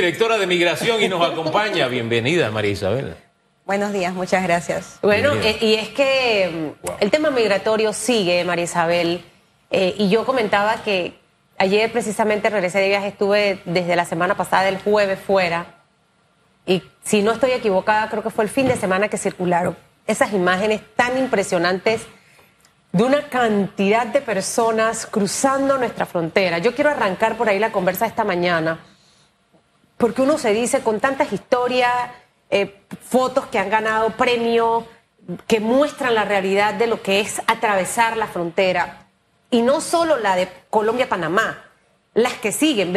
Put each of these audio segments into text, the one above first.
directora de migración y nos acompaña. Bienvenida, María Isabel. Buenos días, muchas gracias. Bueno, eh, y es que el tema migratorio sigue, María Isabel, eh, y yo comentaba que ayer precisamente regresé de viaje, estuve desde la semana pasada, el jueves fuera, y si no estoy equivocada, creo que fue el fin de semana que circularon esas imágenes tan impresionantes de una cantidad de personas cruzando nuestra frontera. Yo quiero arrancar por ahí la conversa esta mañana, porque uno se dice con tantas historias, eh, fotos que han ganado premios, que muestran la realidad de lo que es atravesar la frontera, y no solo la de Colombia-Panamá, las que siguen.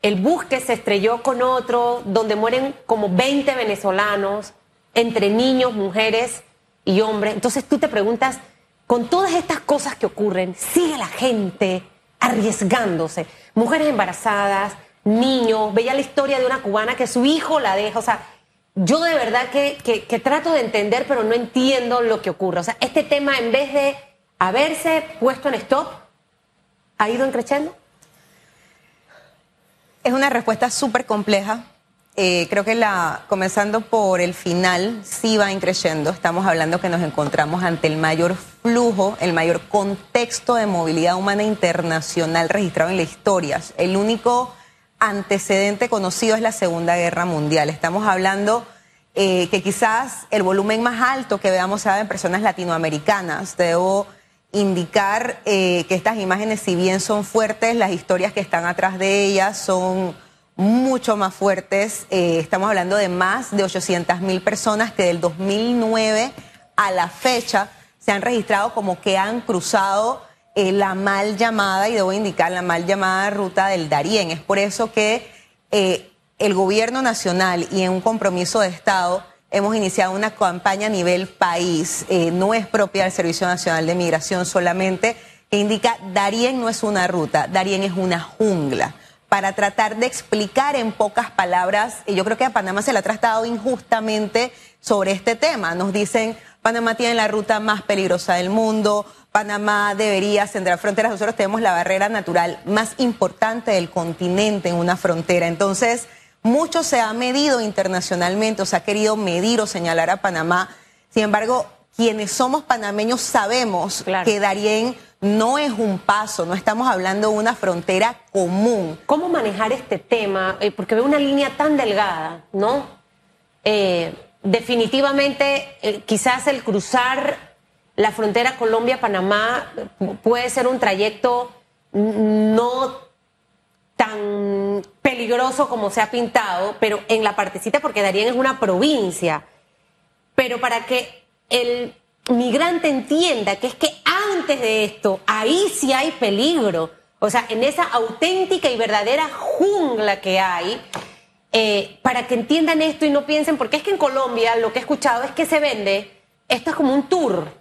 El bus que se estrelló con otro, donde mueren como 20 venezolanos, entre niños, mujeres y hombres. Entonces tú te preguntas, con todas estas cosas que ocurren, sigue la gente arriesgándose. Mujeres embarazadas, niños, veía la historia de una cubana que su hijo la deja, o sea, yo de verdad que, que, trato de entender, pero no entiendo lo que ocurre. O sea, este tema en vez de haberse puesto en stop, ha ido creciendo. Es una respuesta súper compleja eh, creo que la, comenzando por el final, sí va increyendo. Estamos hablando que nos encontramos ante el mayor flujo, el mayor contexto de movilidad humana internacional registrado en la historia. El único antecedente conocido es la Segunda Guerra Mundial. Estamos hablando eh, que quizás el volumen más alto que veamos sea en personas latinoamericanas. Debo indicar eh, que estas imágenes, si bien son fuertes, las historias que están atrás de ellas son mucho más fuertes. Eh, estamos hablando de más de 800 mil personas que del 2009 a la fecha se han registrado como que han cruzado eh, la mal llamada, y debo indicar, la mal llamada ruta del Darién. Es por eso que eh, el gobierno nacional y en un compromiso de Estado hemos iniciado una campaña a nivel país. no es propia del Servicio Nacional de Migración solamente, que indica Darién no es una ruta, Darién es una jungla para tratar de explicar en pocas palabras, y yo creo que a Panamá se le ha tratado injustamente sobre este tema. Nos dicen, Panamá tiene la ruta más peligrosa del mundo, Panamá debería centrar fronteras, nosotros tenemos la barrera natural más importante del continente en una frontera. Entonces, mucho se ha medido internacionalmente, o se ha querido medir o señalar a Panamá. Sin embargo, quienes somos panameños sabemos que Darién no es un paso, no estamos hablando de una frontera común. ¿Cómo manejar este tema? Eh, porque veo una línea tan delgada, ¿no? Eh, definitivamente, eh, quizás el cruzar la frontera Colombia-Panamá puede ser un trayecto no tan peligroso como se ha pintado, pero en la partecita, porque Darien es una provincia. Pero para que el migrante entienda que es que antes de esto, ahí sí hay peligro. O sea, en esa auténtica y verdadera jungla que hay, eh, para que entiendan esto y no piensen, porque es que en Colombia lo que he escuchado es que se vende, esto es como un tour,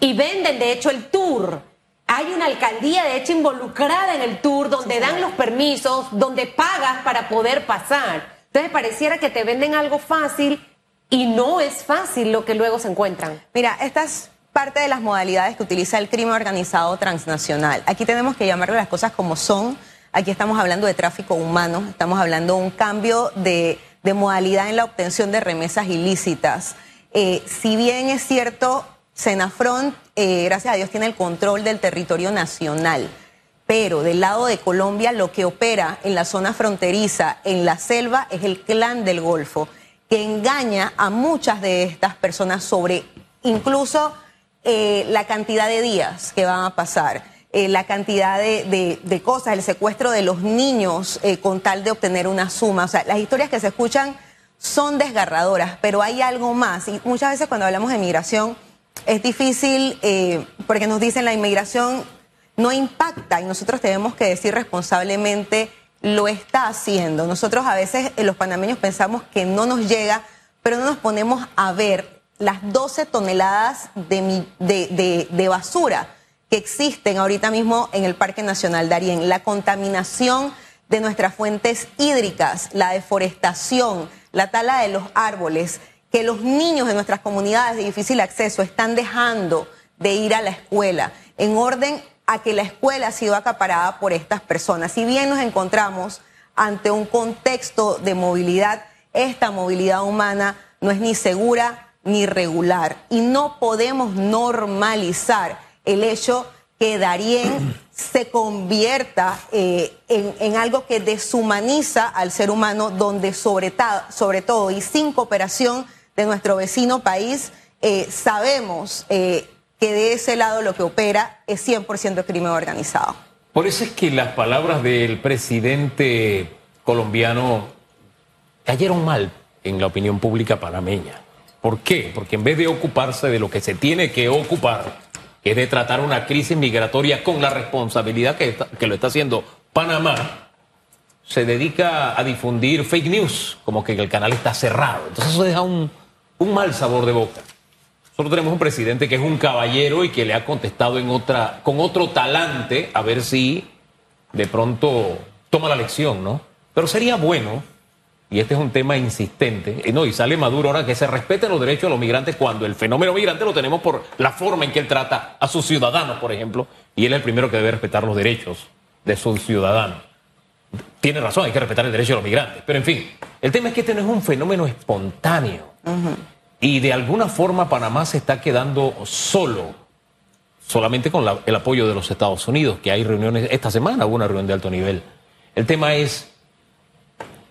y venden de hecho el tour. Hay una alcaldía de hecho involucrada en el tour donde dan los permisos, donde pagas para poder pasar. Entonces pareciera que te venden algo fácil y no es fácil lo que luego se encuentran. Mira, esta es parte de las modalidades que utiliza el crimen organizado transnacional. Aquí tenemos que llamarle las cosas como son. Aquí estamos hablando de tráfico humano, estamos hablando de un cambio de, modalidad en la obtención de remesas ilícitas. Eh, si bien es cierto, Senafront, eh, gracias a Dios, tiene el control del territorio nacional, pero del lado de Colombia lo que opera en la zona fronteriza, en la selva, es el clan del Golfo que engaña a muchas de estas personas sobre incluso eh, la cantidad de días que van a pasar, eh, la cantidad de, cosas, el secuestro de los niños eh, con tal de obtener una suma. O sea, las historias que se escuchan son desgarradoras, pero hay algo más. Y muchas veces cuando hablamos de migración es difícil porque nos dicen la inmigración no impacta y nosotros tenemos que decir responsablemente lo está haciendo. Nosotros a veces eh, los panameños pensamos que no nos llega, pero no nos ponemos a ver las 12 toneladas de, de, basura que existen ahorita mismo en el Parque Nacional Darién, la contaminación de nuestras fuentes hídricas, la deforestación, la tala de los árboles, que los niños de nuestras comunidades de difícil acceso están dejando de ir a la escuela en orden a que la escuela ha sido acaparada por estas personas. Si bien nos encontramos ante un contexto de movilidad. Esta movilidad humana no es ni segura ni regular y no podemos normalizar el hecho que Darien se convierta eh, en, algo que deshumaniza al ser humano, donde sobre, sobre todo y sin cooperación de nuestro vecino país, eh, sabemos eh, que de ese lado lo que opera es 100% crimen organizado. Por eso es que las palabras del presidente colombiano cayeron mal en la opinión pública panameña. ¿Por qué? Porque en vez de ocuparse de lo que se tiene que ocupar, que es de tratar una crisis migratoria con la responsabilidad que, que lo está haciendo Panamá, se dedica a difundir fake news, como que el canal está cerrado. Entonces eso deja un, un mal sabor de boca. Nosotros tenemos un presidente que es un caballero y que le ha contestado en otra, con otro talante, a ver si de pronto toma la lección, ¿no? Pero sería bueno y este es un tema insistente, y, no, y sale Maduro ahora que se respeten los derechos de los migrantes cuando el fenómeno migrante lo tenemos por la forma en que él trata a sus ciudadanos, por ejemplo, y él es el primero que debe respetar los derechos de sus ciudadanos. Tiene razón, hay que respetar el derecho de los migrantes, pero en fin, el tema es que este no es un fenómeno espontáneo. Y de alguna forma Panamá se está quedando solo, solamente con el apoyo de los Estados Unidos, que hay reuniones, esta semana hubo una reunión de alto nivel. El tema es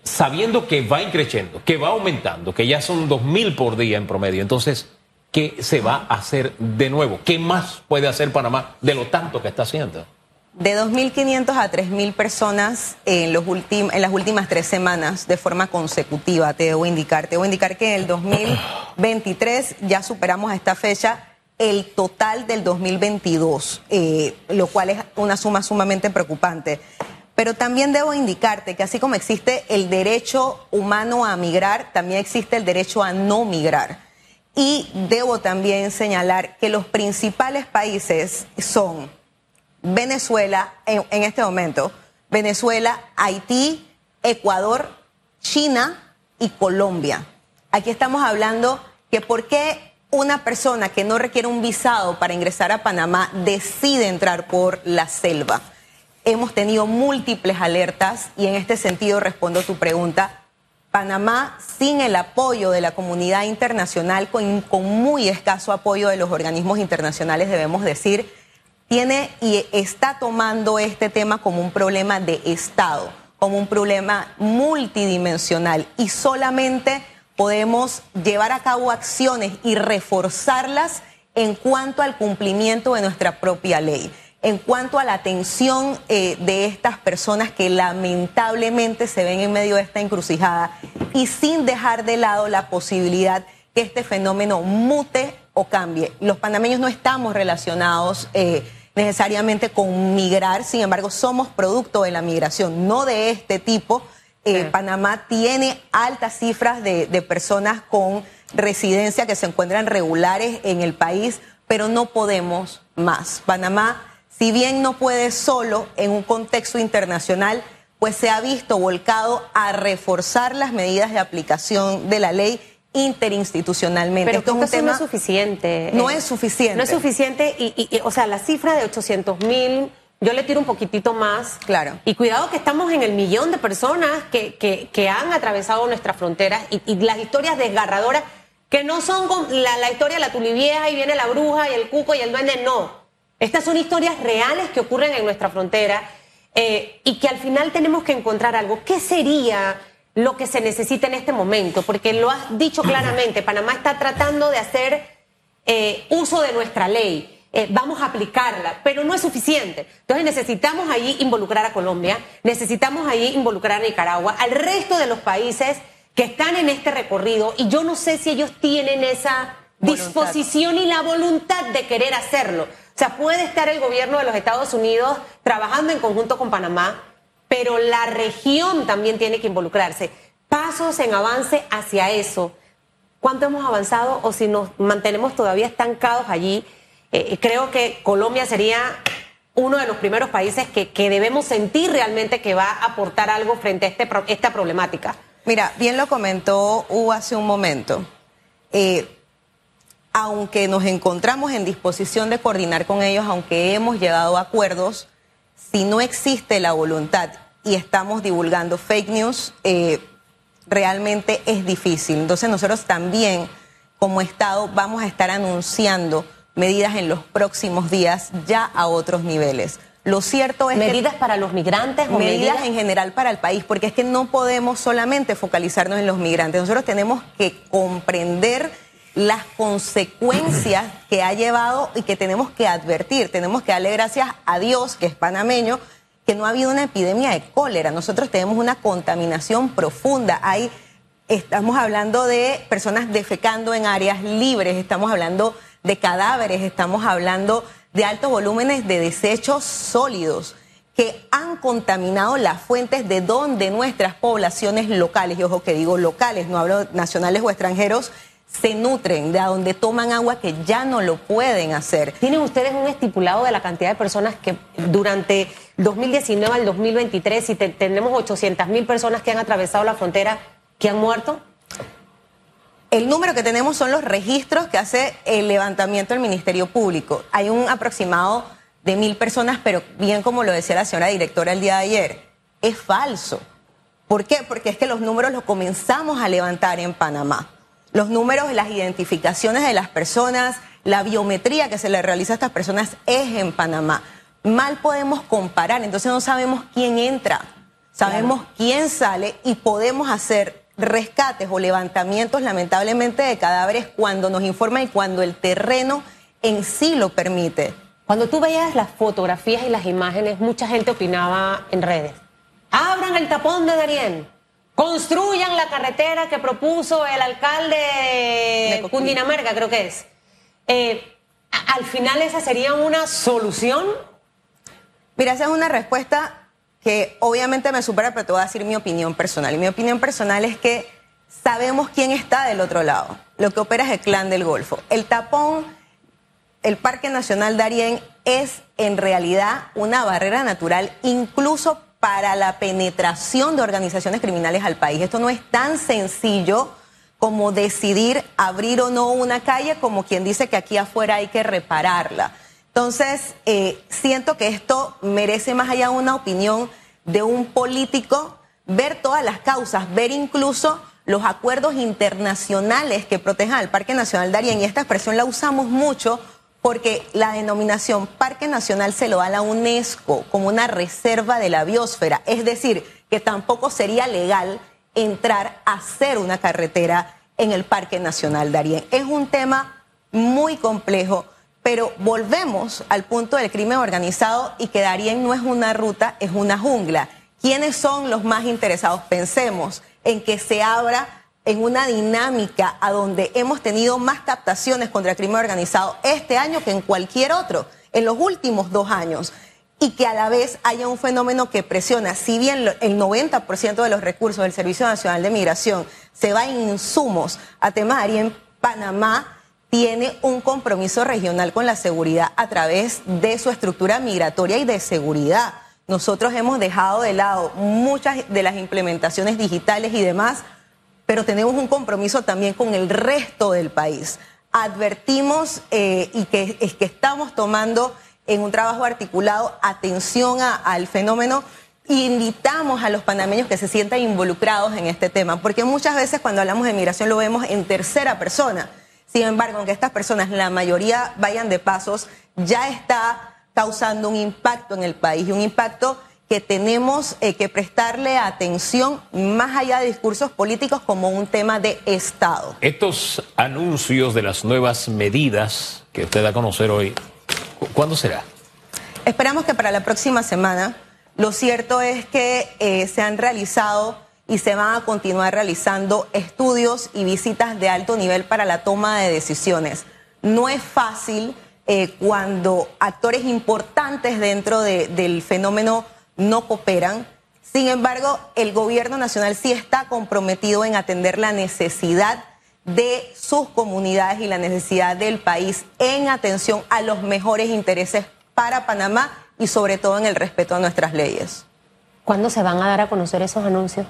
sabiendo que va increciendo, que va aumentando, que ya son 2.000 por día en promedio. Entonces, ¿qué se va a hacer de nuevo? ¿Qué más puede hacer Panamá de lo tanto que está haciendo? De 2.500 a 3.000 personas en, los en las últimas tres semanas de forma consecutiva, te debo indicar. Te debo indicar que en el 2023 ya superamos a esta fecha el total del 2022, eh, lo cual es una suma sumamente preocupante. Pero también debo indicarte que así como existe el derecho humano a migrar, también existe el derecho a no migrar. Y debo también señalar que los principales países son Venezuela, en, este momento, Venezuela, Haití, Ecuador, China y Colombia. Aquí estamos hablando que por qué una persona que no requiere un visado para ingresar a Panamá decide entrar por la selva hemos tenido múltiples alertas y en este sentido respondo tu pregunta. Panamá, sin el apoyo de la comunidad internacional, con, muy escaso apoyo de los organismos internacionales, debemos decir, tiene y está tomando este tema como un problema de Estado, como un problema multidimensional y solamente podemos llevar a cabo acciones y reforzarlas en cuanto al cumplimiento de nuestra propia ley en cuanto a la atención eh, de estas personas que lamentablemente se ven en medio de esta encrucijada y sin dejar de lado la posibilidad que este fenómeno mute o cambie. Los panameños no estamos relacionados eh, necesariamente con migrar, sin embargo somos producto de la migración, no de este tipo. Eh, Panamá tiene altas cifras de, de personas con residencia que se encuentran regulares en el país, pero no podemos más. Panamá si bien no puede solo en un contexto internacional, pues se ha visto volcado a reforzar las medidas de aplicación de la ley interinstitucionalmente. Pero Esto es no es suficiente. No es suficiente. No es suficiente y, o sea, la cifra de 800 mil, yo le tiro un poquitito más. Claro. Y cuidado que estamos en el millón de personas que, que, han atravesado nuestras fronteras y, las historias desgarradoras que no son la, la historia de la tulivieja y viene la bruja y el cuco y el duende, no. Estas son historias reales que ocurren en nuestra frontera eh, y que al final tenemos que encontrar algo. ¿Qué sería lo que se necesita en este momento? Porque lo has dicho claramente, Panamá está tratando de hacer eh, uso de nuestra ley. Eh, vamos a aplicarla, pero no es suficiente. Entonces necesitamos ahí involucrar a Colombia, necesitamos ahí involucrar a Nicaragua, al resto de los países que están en este recorrido y yo no sé si ellos tienen esa disposición y la voluntad de querer hacerlo. O sea, puede estar el gobierno de los Estados Unidos trabajando en conjunto con Panamá, pero la región también tiene que involucrarse. Pasos en avance hacia eso. ¿Cuánto hemos avanzado o si nos mantenemos todavía estancados allí? Eh, creo que Colombia sería uno de los primeros países que, debemos sentir realmente que va a aportar algo frente a este, esta problemática. Mira, bien lo comentó Hugo hace un momento. Eh, aunque nos encontramos en disposición de coordinar con ellos, aunque hemos llegado a acuerdos, si no existe la voluntad y estamos divulgando fake news, eh, realmente es difícil. Entonces nosotros también como Estado vamos a estar anunciando medidas en los próximos días ya a otros niveles. Lo cierto es medidas para los migrantes o medidas, en general para el país, porque es que no podemos solamente focalizarnos en los migrantes. Nosotros tenemos que comprender las consecuencias que ha llevado y que tenemos que advertir. Tenemos que darle gracias a Dios, que es panameño, que no ha habido una epidemia de cólera. Nosotros tenemos una contaminación profunda. Hay, estamos hablando de personas defecando en áreas libres, estamos hablando de cadáveres, estamos hablando de altos volúmenes de desechos sólidos que han contaminado las fuentes de donde nuestras poblaciones locales, y ojo que digo locales, no hablo nacionales o extranjeros, se nutren, de donde toman agua que ya no lo pueden hacer. ¿Tienen ustedes un estipulado de la cantidad de personas que durante 2019 al 2023, si tenemos 800 mil personas que han atravesado la frontera, que han muerto? El número que tenemos son los registros que hace el levantamiento del Ministerio Público. Hay un aproximado de mil personas, pero bien como lo decía la señora directora el día de ayer, es falso. ¿Por qué? Porque es que los números los comenzamos a levantar en Panamá. Los números, las identificaciones de las personas, la biometría que se le realiza a estas personas es en Panamá. Mal podemos comparar, entonces no sabemos quién entra, sabemos quién sale y podemos hacer rescates o levantamientos lamentablemente de cadáveres cuando nos informa y cuando el terreno en sí lo permite. Cuando tú veías las fotografías y las imágenes, mucha gente opinaba en redes. Abran el tapón de Darien. Construyan la carretera que propuso el alcalde de Cundinamarca, creo que es. Eh, ¿Al final esa sería una solución? Mira, esa es una respuesta que obviamente me supera, pero te voy a decir mi opinión personal. Y mi opinión personal es que sabemos quién está del otro lado. Lo que opera es el clan del Golfo. El tapón, el Parque Nacional Darién es en realidad una barrera natural incluso para la penetración de organizaciones criminales al país. Esto no es tan sencillo como decidir abrir o no una calle como quien dice que aquí afuera hay que repararla. Entonces, eh, siento que esto merece más allá una opinión de un político, ver todas las causas, ver incluso los acuerdos internacionales que protejan al Parque Nacional Darien. Y esta expresión la usamos mucho porque la denominación Parque Nacional se lo da a la UNESCO como una reserva de la biosfera. Es decir, que tampoco sería legal entrar a hacer una carretera en el Parque Nacional Darien. Es un tema muy complejo pero volvemos al punto del crimen organizado y que Darien no es una ruta, es una jungla. ¿Quiénes son los más interesados? Pensemos en que se abra en una dinámica a donde hemos tenido más captaciones contra el crimen organizado este año que en cualquier otro, en los últimos dos años, y que a la vez haya un fenómeno que presiona, si bien el 90% de los recursos del Servicio Nacional de Migración se va en insumos a temas de Panamá, tiene un compromiso regional con la seguridad a través de su estructura migratoria y de seguridad. Nosotros hemos dejado de lado muchas de las implementaciones digitales y demás, pero tenemos un compromiso también con el resto del país. Advertimos eh, y que, es que estamos tomando en un trabajo articulado atención al fenómeno invitamos a los panameños que se sientan involucrados en este tema, porque muchas veces cuando hablamos de migración lo vemos en tercera persona sin embargo, aunque estas personas, la mayoría vayan de pasos, ya está causando un impacto en el país y un impacto que tenemos eh, que prestarle atención más allá de discursos políticos como un tema de Estado. Estos anuncios de las nuevas medidas que usted da a conocer hoy, ¿cuándo será? Esperamos que para la próxima semana. Lo cierto es que eh, se han realizado y se van a continuar realizando estudios y visitas de alto nivel para la toma de decisiones. No es fácil eh, cuando actores importantes dentro del fenómeno no cooperan. Sin embargo, el gobierno nacional sí está comprometido en atender la necesidad de sus comunidades y la necesidad del país en atención a los mejores intereses para Panamá y sobre todo en el respeto a nuestras leyes. ¿Cuándo se van a dar a conocer esos anuncios?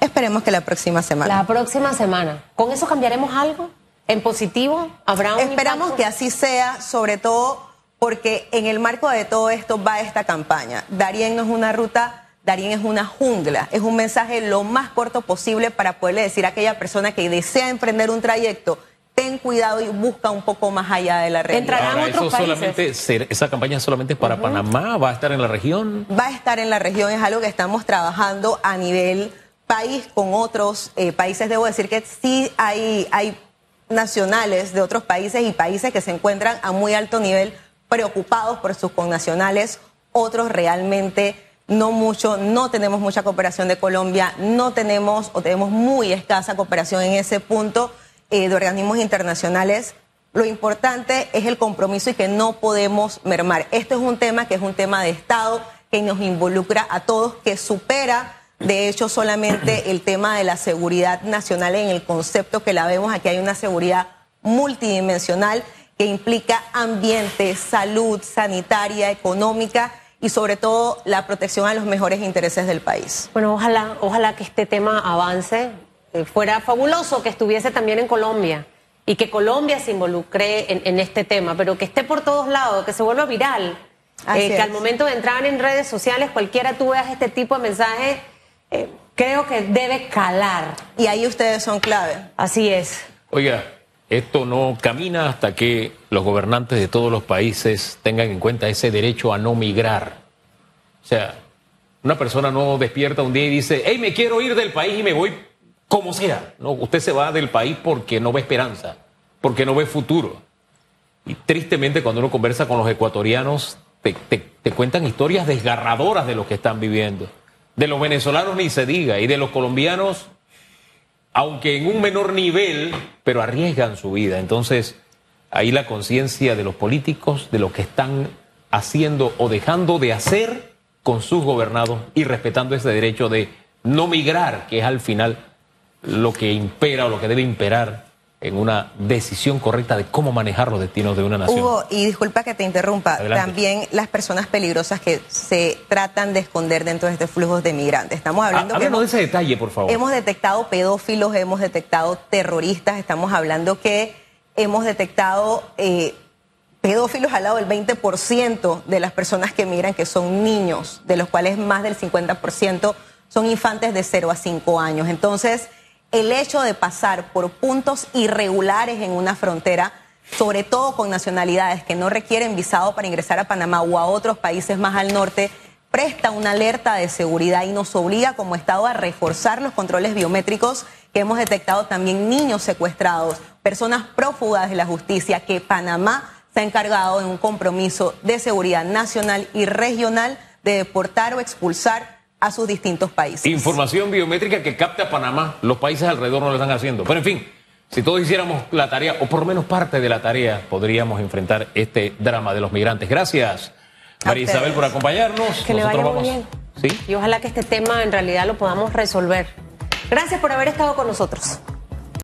Esperemos que la próxima semana. La próxima semana. ¿Con eso cambiaremos algo? ¿En positivo? ¿Habrá un Esperamos que así sea, sobre todo porque en el marco de todo esto va esta campaña. Darien no es una ruta Darien es una jungla, es un mensaje lo más corto posible para poderle decir a aquella persona que desea emprender un trayecto, ten cuidado y busca un poco más allá de la realidad. Entrarán Ahora, otros eso países. solamente, esa campaña solamente es para Panamá, va a estar en la región. va a estar en la región, es algo que estamos trabajando a nivel país con otros eh, países. Debo decir que sí hay, hay nacionales de otros países y países que se encuentran a muy alto nivel preocupados por sus connacionales, otros realmente no mucho, no tenemos mucha cooperación de Colombia, no tenemos o tenemos muy escasa cooperación en ese punto eh, de organismos internacionales. Lo importante es el compromiso y que no podemos mermar. Este es un tema que es un tema de Estado, que nos involucra a todos, que supera, de hecho, solamente el tema de la seguridad nacional en el concepto que la vemos. Aquí hay una seguridad multidimensional que implica ambiente, salud, sanitaria, económica y sobre todo la protección a los mejores intereses del país. Bueno, ojalá, ojalá que este tema avance. Eh, fuera fabuloso que estuviese también en Colombia y que Colombia se involucre en, en este tema, pero que esté por todos lados, que se vuelva viral. Eh, que es. al momento de entrar en redes sociales, cualquiera tú veas este tipo de mensajes, eh, creo que debe calar. Y ahí ustedes son clave. Así es. Oiga, esto no camina hasta que los gobernantes de todos los países tengan en cuenta ese derecho a no migrar. O sea, una persona no despierta un día y dice, hey, me quiero ir del país y me voy como sea. No, usted se va del país porque no ve esperanza, porque no ve futuro. Y tristemente cuando uno conversa con los ecuatorianos, te, te- te cuentan historias desgarradoras de lo que están viviendo. De los venezolanos ni se diga, y de los colombianos aunque en un menor nivel, pero arriesgan su vida. Entonces, ahí la conciencia de los políticos, de lo que están haciendo o dejando de hacer con sus gobernados y respetando ese derecho de no migrar, que es al final lo que impera o lo que debe imperar en una decisión correcta de cómo manejar los destinos de una nación. Hugo, y disculpa que te interrumpa, Adelante. también las personas peligrosas que se tratan de esconder dentro de estos flujos de migrantes. Estamos hablando Há- que Háblanos de hemos, ese detalle, por favor. hemos detectado pedófilos, hemos detectado terroristas, estamos hablando que hemos detectado eh, pedófilos al lado del 20% de las personas que migran que son niños, de los cuales más del 50% son infantes de 0 a 5 años. Entonces, el hecho de pasar por puntos irregulares en una frontera, sobre todo con nacionalidades que no requieren visado para ingresar a Panamá o a otros países más al norte, presta una alerta de seguridad y nos obliga como Estado a reforzar los controles biométricos que hemos detectado también niños secuestrados, personas prófugas de la justicia, que Panamá se ha encargado en un compromiso de seguridad nacional y regional de deportar o expulsar a sus distintos países. Información biométrica que capta a Panamá. Los países alrededor no lo están haciendo. Pero en fin, si todos hiciéramos la tarea, o por lo menos parte de la tarea, podríamos enfrentar este drama de los migrantes. Gracias, María. Isabel, por acompañarnos. Que le vaya Nosotros muy vamos. bien. ¿Sí? Y ojalá que este tema en realidad lo podamos resolver. Gracias por haber estado con nosotros.